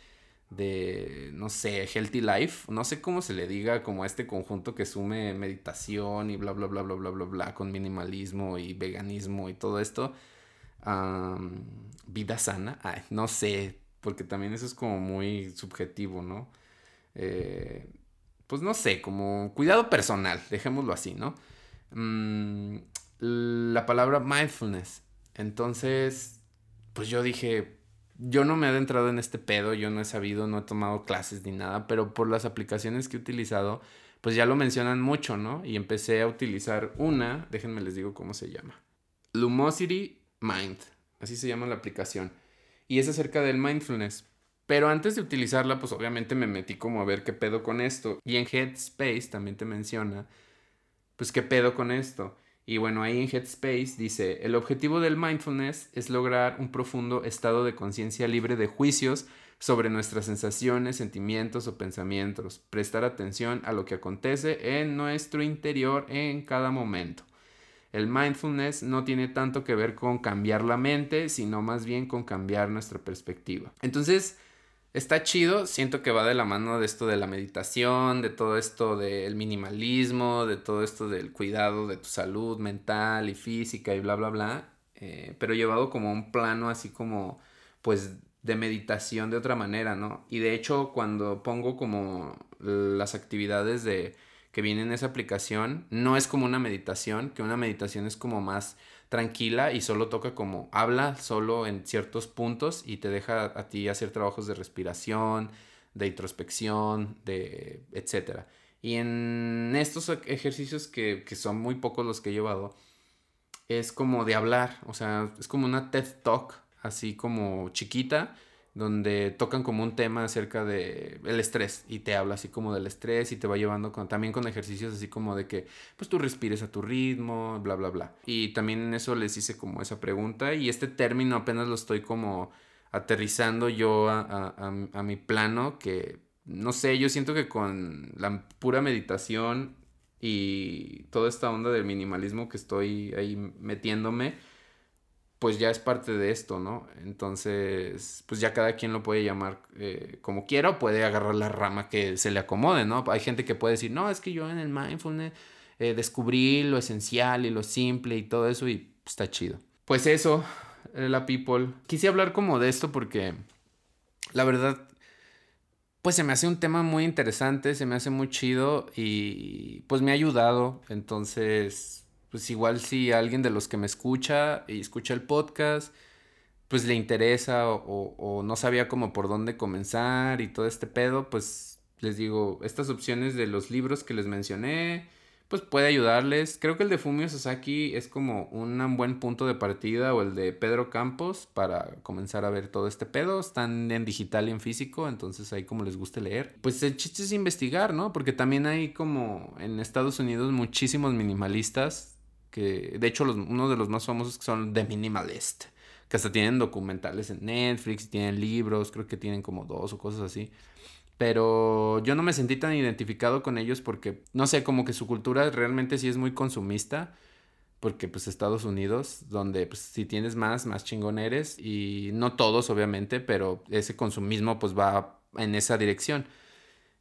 de, no sé, healthy life, no sé cómo se le diga como a este conjunto que sume meditación y bla, bla, bla, bla, bla, bla, bla, con minimalismo y veganismo y todo esto. Vida sana, no sé, porque también eso es como muy subjetivo, ¿no? Eh, pues no sé, como cuidado personal, dejémoslo así, ¿no? Mm, la palabra mindfulness. Entonces, pues yo dije, yo no me he adentrado en este pedo, yo no he sabido, no he tomado clases ni nada, pero por las aplicaciones que he utilizado, pues ya lo mencionan mucho, ¿no? Y empecé a utilizar una, déjenme les digo cómo se llama. Lumosity Mind, así se llama la aplicación. Y es acerca del mindfulness. Pero antes de utilizarla, pues obviamente me metí como a ver qué pedo con esto. Y en Headspace también te menciona, pues qué pedo con esto. Y bueno, ahí en Headspace dice, el objetivo del mindfulness es lograr un profundo estado de conciencia libre de juicios sobre nuestras sensaciones, sentimientos o pensamientos, prestar atención a lo que acontece en nuestro interior en cada momento. El mindfulness no tiene tanto que ver con cambiar la mente, sino más bien con cambiar nuestra perspectiva. Entonces, está chido, siento que va de la mano de esto de la meditación, de todo esto del minimalismo, de todo esto del cuidado de tu salud mental y física y bla, bla, bla, eh, pero llevado como un plano así como, pues, de meditación de otra manera, ¿no? Y de hecho, cuando pongo como las actividades de que vienen en esa aplicación, no es como una meditación, que una meditación es como más tranquila y solo toca como habla solo en ciertos puntos y te deja a ti hacer trabajos de respiración, de introspección, de etcétera. Y en estos ejercicios que, que son muy pocos los que he llevado, es como de hablar, o sea, es como una TED Talk, así como chiquita, donde tocan como un tema acerca de el estrés y te habla así como del estrés y te va llevando con, también con ejercicios así como de que pues tú respires a tu ritmo, bla, bla, bla. Y también en eso les hice como esa pregunta y este término apenas lo estoy como aterrizando yo a, a, a mi plano que no sé, yo siento que con la pura meditación y toda esta onda del minimalismo que estoy ahí metiéndome, pues ya es parte de esto, ¿no? Entonces, pues ya cada quien lo puede llamar eh, como quiera o puede agarrar la rama que se le acomode, ¿no? Hay gente que puede decir, no, es que yo en el mindfulness eh, descubrí lo esencial y lo simple y todo eso y está chido. Pues eso, eh, la people. Quise hablar como de esto porque la verdad, pues se me hace un tema muy interesante, se me hace muy chido y pues me ha ayudado. Entonces, pues igual si alguien de los que me escucha y escucha el podcast, pues le interesa o, o, no sabía como por dónde comenzar y todo este pedo, pues les digo, estas opciones de los libros que les mencioné, pues puede ayudarles. Creo que el de Fumio Sasaki es como un buen punto de partida o el de Pedro Campos para comenzar a ver todo este pedo. Están en digital y en físico, entonces ahí como les guste leer. Pues el chiste es investigar, ¿no? Porque también hay como en Estados Unidos muchísimos minimalistas que de hecho los, uno de los más famosos son The Minimalist, que hasta tienen documentales en Netflix, tienen libros, creo que tienen como dos o cosas así. Pero yo no me sentí tan identificado con ellos porque, no sé, como que su cultura realmente sí es muy consumista. Porque pues Estados Unidos, donde pues si tienes más, más chingón eres. Y no todos, obviamente, pero ese consumismo pues va en esa dirección.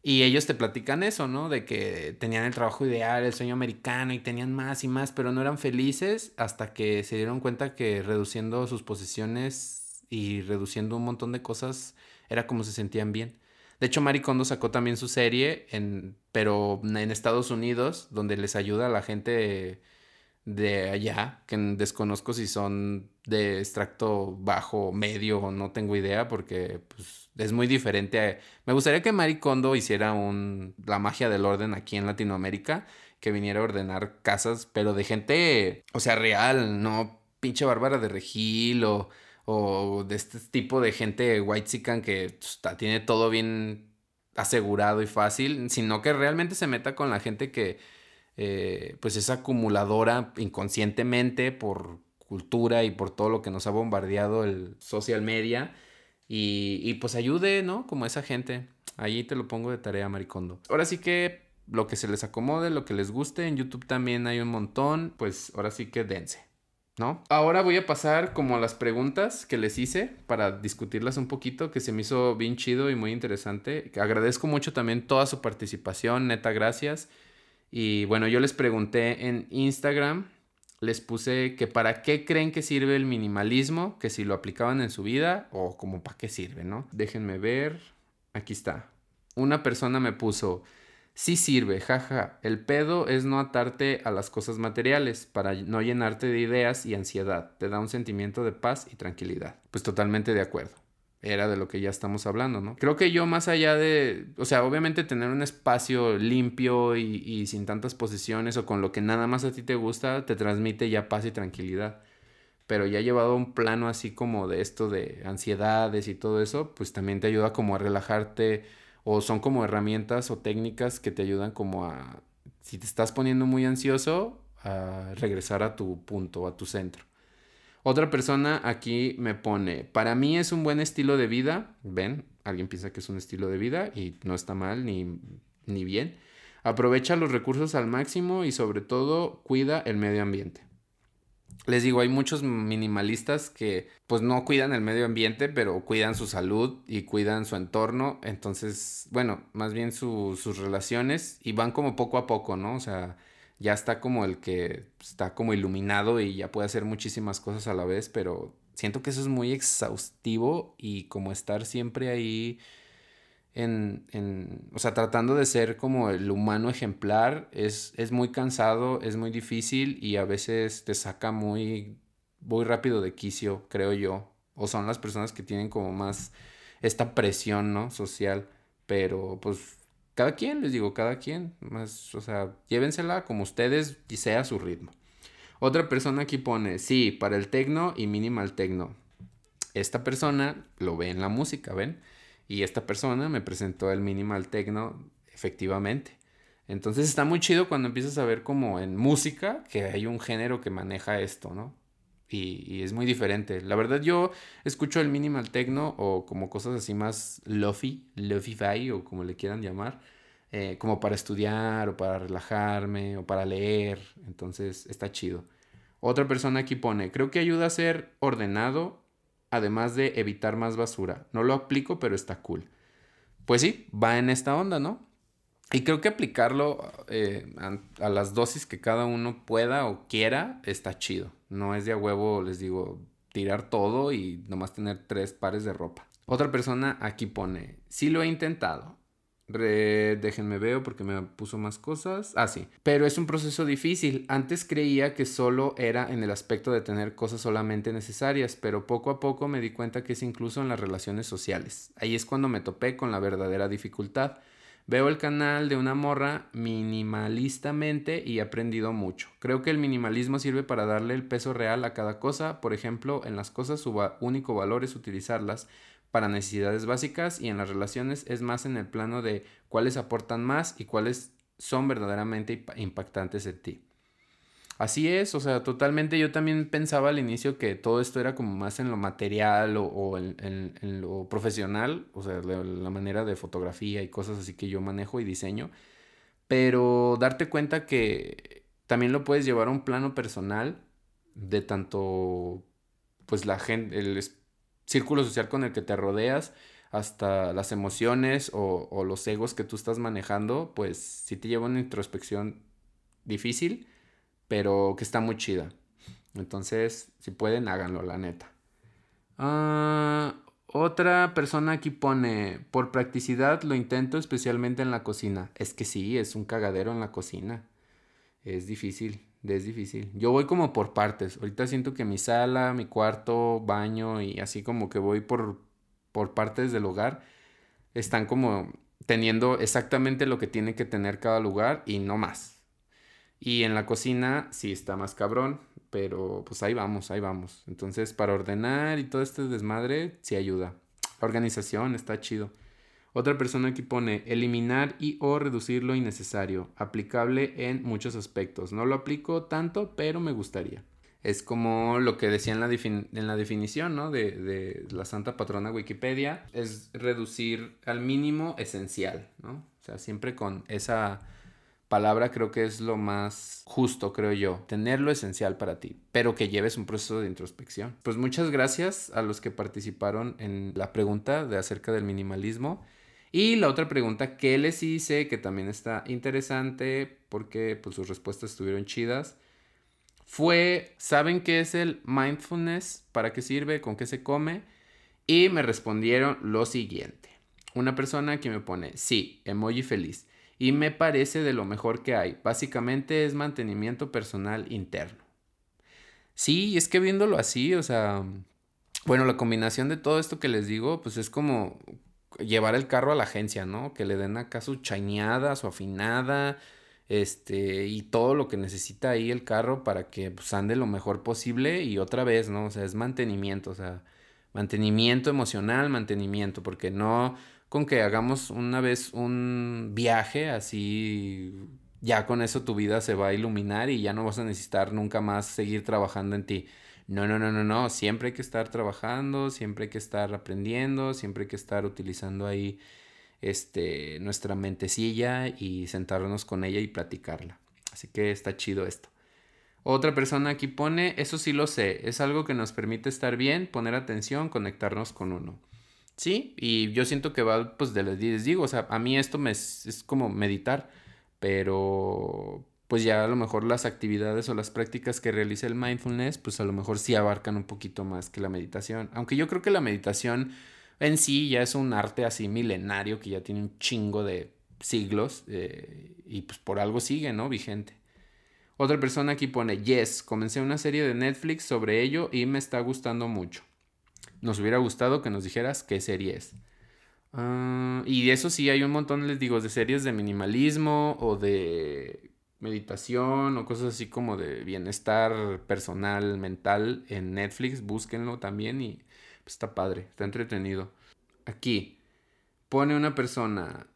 Y ellos te platican eso, ¿no? De que tenían el trabajo ideal, el sueño americano y tenían más y más, pero no eran felices hasta que se dieron cuenta que reduciendo sus posiciones y reduciendo un montón de cosas era como se sentían bien. De hecho, Mari Kondo sacó también su serie, en, pero en Estados Unidos, donde les ayuda a la gente de allá, que desconozco si son de extracto bajo, medio o no tengo idea, porque pues, es muy diferente. Me gustaría que Mari Kondo hiciera un, la magia del orden aquí en Latinoamérica, que viniera a ordenar casas, pero de gente, o sea, real, no pinche bárbara de Regil o, o de este tipo de gente white chican que pues, tiene todo bien asegurado y fácil, sino que realmente se meta con la gente que eh, pues es acumuladora inconscientemente por cultura y por todo lo que nos ha bombardeado el social media. Y, pues ayude, ¿no? Como esa gente. Allí te lo pongo de tarea, Maricondo. Ahora sí que lo que se les acomode, lo que les guste. En YouTube también hay un montón. Pues ahora sí que dense. ¿No? Ahora voy a pasar como a las preguntas que les hice para discutirlas un poquito, que se me hizo bien chido y muy interesante. Agradezco mucho también toda su participación, neta, gracias. Y bueno, yo les pregunté en Instagram, les puse que para qué creen que sirve el minimalismo, que si lo aplicaban en su vida o como para qué sirve, ¿no? Déjenme ver. Aquí está. Una persona me puso, sí sirve, jaja. El pedo es no atarte a las cosas materiales para no llenarte de ideas y ansiedad. Te da un sentimiento de paz y tranquilidad. Pues totalmente de acuerdo era de lo que ya estamos hablando, ¿no? Creo que yo más allá de, o sea, obviamente tener un espacio limpio y, sin tantas posiciones o con lo que nada más a ti te gusta, te transmite ya paz y tranquilidad. Pero ya llevado a un plano así como de esto de ansiedades y todo eso, pues también te ayuda como a relajarte o son como herramientas o técnicas que te ayudan como a, si te estás poniendo muy ansioso, a regresar a tu punto, a tu centro. Otra persona aquí me pone, para mí es un buen estilo de vida, ven, alguien piensa que es un estilo de vida y no está mal ni, ni bien. Aprovecha los recursos al máximo y sobre todo cuida el medio ambiente. Les digo, hay muchos minimalistas que pues no cuidan el medio ambiente, pero cuidan su salud y cuidan su entorno. Entonces, bueno, más bien sus relaciones y van como poco a poco, ¿no? O sea, ya está como el que está como iluminado y ya puede hacer muchísimas cosas a la vez, pero siento que eso es muy exhaustivo y como estar siempre ahí en, en o sea, tratando de ser como el humano ejemplar es, es muy cansado, es muy difícil y a veces te saca muy, muy rápido de quicio, creo yo. O son las personas que tienen como más esta presión, ¿no? Social, pero pues cada quien, les digo, cada quien, más, o sea, llévensela como ustedes y sea su ritmo. Otra persona aquí pone, sí, para el tecno y minimal tecno. esta persona lo ve en la música, ¿ven? Y esta persona me presentó el minimal techno efectivamente. Entonces está muy chido cuando empiezas a ver como en música que hay un género que maneja esto, ¿no? Y, es muy diferente. La verdad yo escucho el minimal techno o como cosas así más lofi, lofi-fi o como le quieran llamar, eh, como para estudiar o para relajarme o para leer. Entonces está chido. Otra persona aquí pone, creo que ayuda a ser ordenado, además de evitar más basura. No lo aplico, pero está cool. Pues sí, va en esta onda, ¿no? Y creo que aplicarlo eh, a, las dosis que cada uno pueda o quiera está chido. No es de a huevo, les digo, tirar todo y nomás tener tres pares de ropa. Otra persona aquí pone, sí lo he intentado. déjenme veo porque me puso más cosas. Ah, sí. Pero es un proceso difícil. Antes creía que solo era en el aspecto de tener cosas solamente necesarias, pero poco a poco me di cuenta que es incluso en las relaciones sociales. Ahí es cuando me topé con la verdadera dificultad. Veo el canal de una morra minimalistamente y he aprendido mucho. Creo que el minimalismo sirve para darle el peso real a cada cosa. Por ejemplo, en las cosas su único valor es utilizarlas para necesidades básicas y en las relaciones es más en el plano de cuáles aportan más y cuáles son verdaderamente impactantes en ti. Así es, o sea, totalmente yo también pensaba al inicio que todo esto era como más en lo material o, en, lo profesional, o sea, la, la, manera de fotografía y cosas así que yo manejo y diseño, pero darte cuenta que también lo puedes llevar a un plano personal de tanto, pues la gente, el círculo social con el que te rodeas, hasta las emociones o, o los egos que tú estás manejando, pues sí te lleva a una introspección difícil pero que está muy chida. Entonces, si pueden, háganlo, la neta. Ah, otra persona aquí pone, por practicidad lo intento especialmente en la cocina. Es que sí, es un cagadero en la cocina. Es difícil, es difícil. Yo voy como por partes. Ahorita siento que mi sala, mi cuarto, baño y así como que voy por, por partes del hogar. Están como teniendo exactamente lo que tiene que tener cada lugar y no más. Y en la cocina sí está más cabrón, pero pues ahí vamos, ahí vamos. Entonces, para ordenar y todo este desmadre, sí ayuda. Organización está chido. Otra persona aquí pone eliminar y o reducir lo innecesario, aplicable en muchos aspectos. No lo aplico tanto, pero me gustaría. Es como lo que decía en la, en la definición, ¿no? De, de, la santa patrona Wikipedia, es reducir al mínimo esencial, ¿no? O sea, siempre con esa palabra creo que es lo más justo, creo yo. Tener lo esencial para ti, pero que lleves un proceso de introspección. Pues muchas gracias a los que participaron en la pregunta de acerca del minimalismo. Y la otra pregunta que les hice, que también está interesante porque pues, sus respuestas estuvieron chidas, fue, ¿saben qué es el mindfulness? ¿Para qué sirve? ¿Con qué se come? Y me respondieron lo siguiente. Una persona que me pone, sí, emoji feliz y me parece de lo mejor que hay. Básicamente es mantenimiento personal interno. Sí, es que viéndolo así, o sea, bueno, la combinación de todo esto que les digo, pues es como llevar el carro a la agencia, ¿no? Que le den acá su chañada, su afinada, este, y todo lo que necesita ahí el carro para que pues, ande lo mejor posible y otra vez, ¿no? O sea, es mantenimiento, o sea, mantenimiento emocional, mantenimiento, porque no, con que hagamos una vez un viaje así, ya con eso tu vida se va a iluminar y ya no vas a necesitar nunca más seguir trabajando en ti. No, no, no, no, no, siempre hay que estar trabajando, siempre hay que estar aprendiendo, siempre hay que estar utilizando ahí este nuestra mentecilla y sentarnos con ella y platicarla. Así que está chido esto. Otra persona aquí pone, eso sí lo sé, es algo que nos permite estar bien, poner atención, conectarnos con uno. Sí, y yo siento que va, pues, de les digo, o sea, a mí esto me es, es como meditar, pero pues ya a lo mejor las actividades o las prácticas que realiza el mindfulness, pues a lo mejor sí abarcan un poquito más que la meditación. Aunque yo creo que la meditación en sí ya es un arte así milenario que ya tiene un chingo de siglos eh, y pues por algo sigue, ¿no? Vigente. Otra persona aquí pone, yes, comencé una serie de Netflix sobre ello y me está gustando mucho nos hubiera gustado que nos dijeras qué serie es. Ah, y eso sí, hay un montón, les digo, de series de minimalismo o de meditación o cosas así como de bienestar personal, mental en Netflix, búsquenlo también y Pues está padre, está entretenido. Aquí pone una persona,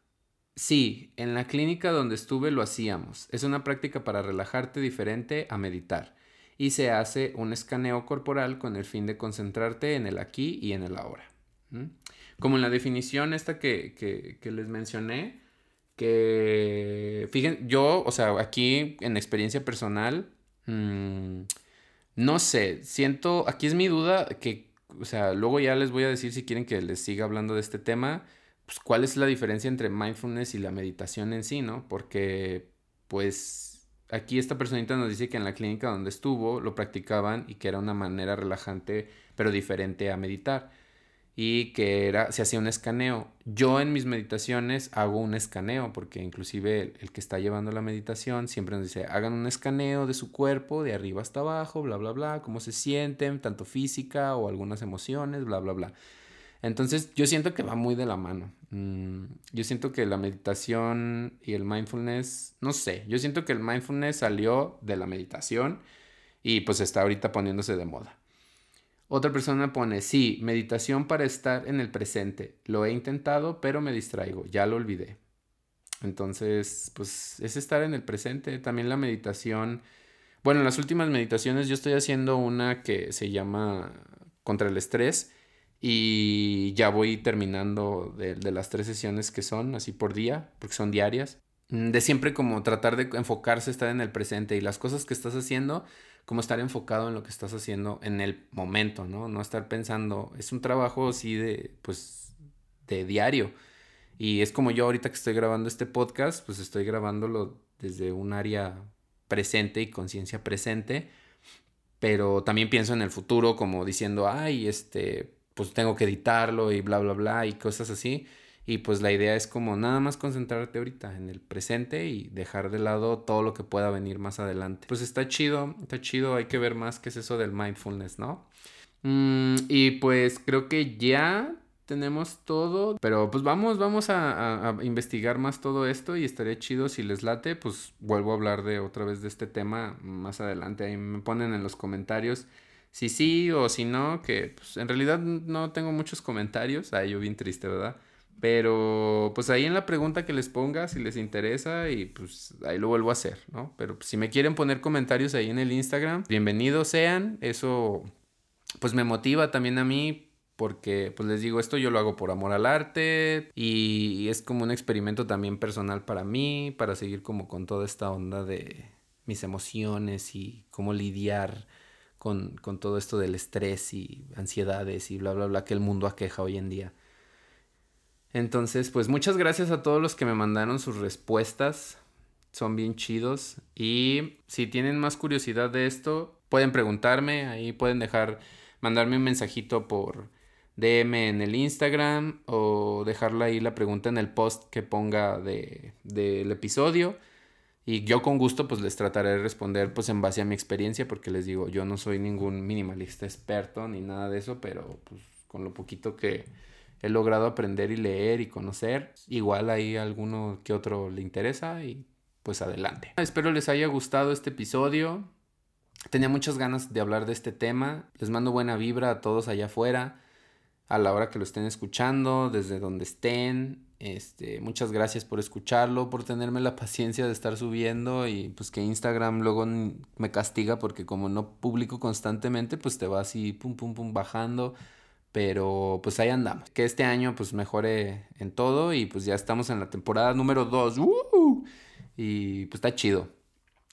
sí, en la clínica donde estuve lo hacíamos. Es una práctica para relajarte diferente a meditar. Y se hace un escaneo corporal con el fin de concentrarte en el aquí y en el ahora. ¿Mm? Como en la definición esta que, que, que les mencioné, que, fíjense, yo, o sea, aquí en experiencia personal, mmm, no sé, siento, aquí es mi duda que, o sea, luego ya les voy a decir si quieren que les siga hablando de este tema, pues cuál es la diferencia entre mindfulness y la meditación en sí, ¿no? Porque, pues, aquí esta personita nos dice que en la clínica donde estuvo lo practicaban y que era una manera relajante, pero diferente a meditar y que era, se hacía un escaneo. Yo en mis meditaciones hago un escaneo, porque inclusive el, el, que está llevando la meditación siempre nos dice, hagan un escaneo de su cuerpo, de arriba hasta abajo, bla, bla, bla, cómo se sienten, tanto física o algunas emociones, bla, bla, bla. Entonces yo siento que va muy de la mano. Mm, yo siento que la meditación y el mindfulness, no sé, yo siento que el mindfulness salió de la meditación y pues está ahorita poniéndose de moda. Otra persona pone, sí, meditación para estar en el presente. Lo he intentado, pero me distraigo, ya lo olvidé. Entonces, pues es estar en el presente. También la meditación. Bueno, en las últimas meditaciones yo estoy haciendo una que se llama contra el estrés y ya voy terminando de, de las tres sesiones que son, así por día, porque son diarias. De siempre como tratar de enfocarse, estar en el presente y las cosas que estás haciendo como estar enfocado en lo que estás haciendo en el momento, ¿no? No estar pensando, es un trabajo así de, pues, de diario. Y es como yo ahorita que estoy grabando este podcast, pues estoy grabándolo desde un área presente y conciencia presente, pero también pienso en el futuro como diciendo, ay, este, pues tengo que editarlo y bla, bla, bla y cosas así. Y pues la idea es como nada más concentrarte ahorita en el presente y dejar de lado todo lo que pueda venir más adelante. Pues está chido, está chido, hay que ver más qué es eso del mindfulness, ¿no? Mm, y pues creo que ya tenemos todo, pero pues vamos, vamos a, a, a, investigar más todo esto y estaría chido si les late, pues vuelvo a hablar de otra vez de este tema más adelante. Ahí me ponen en los comentarios si sí o si no, que pues en realidad no tengo muchos comentarios. Ay, yo bien triste, ¿verdad? Pero pues ahí en la pregunta que les ponga, si les interesa, y pues ahí lo vuelvo a hacer, ¿no? Pero pues, si me quieren poner comentarios ahí en el Instagram, bienvenidos sean. Eso pues me motiva también a mí porque pues les digo esto yo lo hago por amor al arte y es como un experimento también personal para mí, para seguir como con toda esta onda de mis emociones y cómo lidiar con, con todo esto del estrés y ansiedades y bla, bla, bla que el mundo aqueja hoy en día. Entonces, pues muchas gracias a todos los que me mandaron sus respuestas. Son bien chidos. Y si tienen más curiosidad de esto, pueden preguntarme. Ahí pueden dejar, mandarme un mensajito por DM en el Instagram o dejarla ahí la pregunta en el post que ponga de, del episodio. Y yo con gusto pues les trataré de responder pues en base a mi experiencia porque les digo, yo no soy ningún minimalista experto ni nada de eso, pero pues con lo poquito que he logrado aprender y leer y conocer. Igual ahí alguno que otro le interesa y pues adelante. Espero les haya gustado este episodio. Tenía muchas ganas de hablar de este tema. Les mando buena vibra a todos allá afuera, a la hora que lo estén escuchando, desde donde estén. Este, muchas gracias por escucharlo, por tenerme la *laughs* paciencia de estar subiendo y pues que Instagram luego me castiga porque como no publico constantemente, pues te va así pum pum pum bajando. Pero pues ahí andamos. Que este año pues mejore en todo y pues ya estamos en la temporada número 2. ¡Uh! Y pues está chido.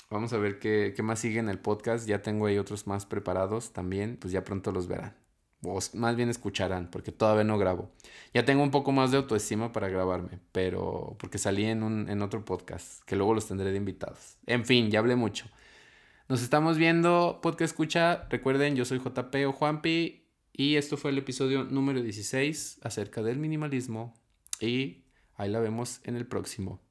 Vamos a ver qué, qué, más sigue en el podcast. Ya tengo ahí otros más preparados también. Pues ya pronto los verán. O más bien escucharán, porque todavía no grabo. Ya tengo un poco más de autoestima para grabarme, pero porque salí en, un, en otro podcast, que luego los tendré de invitados. En fin, ya hablé mucho. Nos estamos viendo, podcast escucha. Recuerden, yo soy JP o Juanpi y esto fue el episodio número 16 acerca del minimalismo. Y ahí la vemos en el próximo.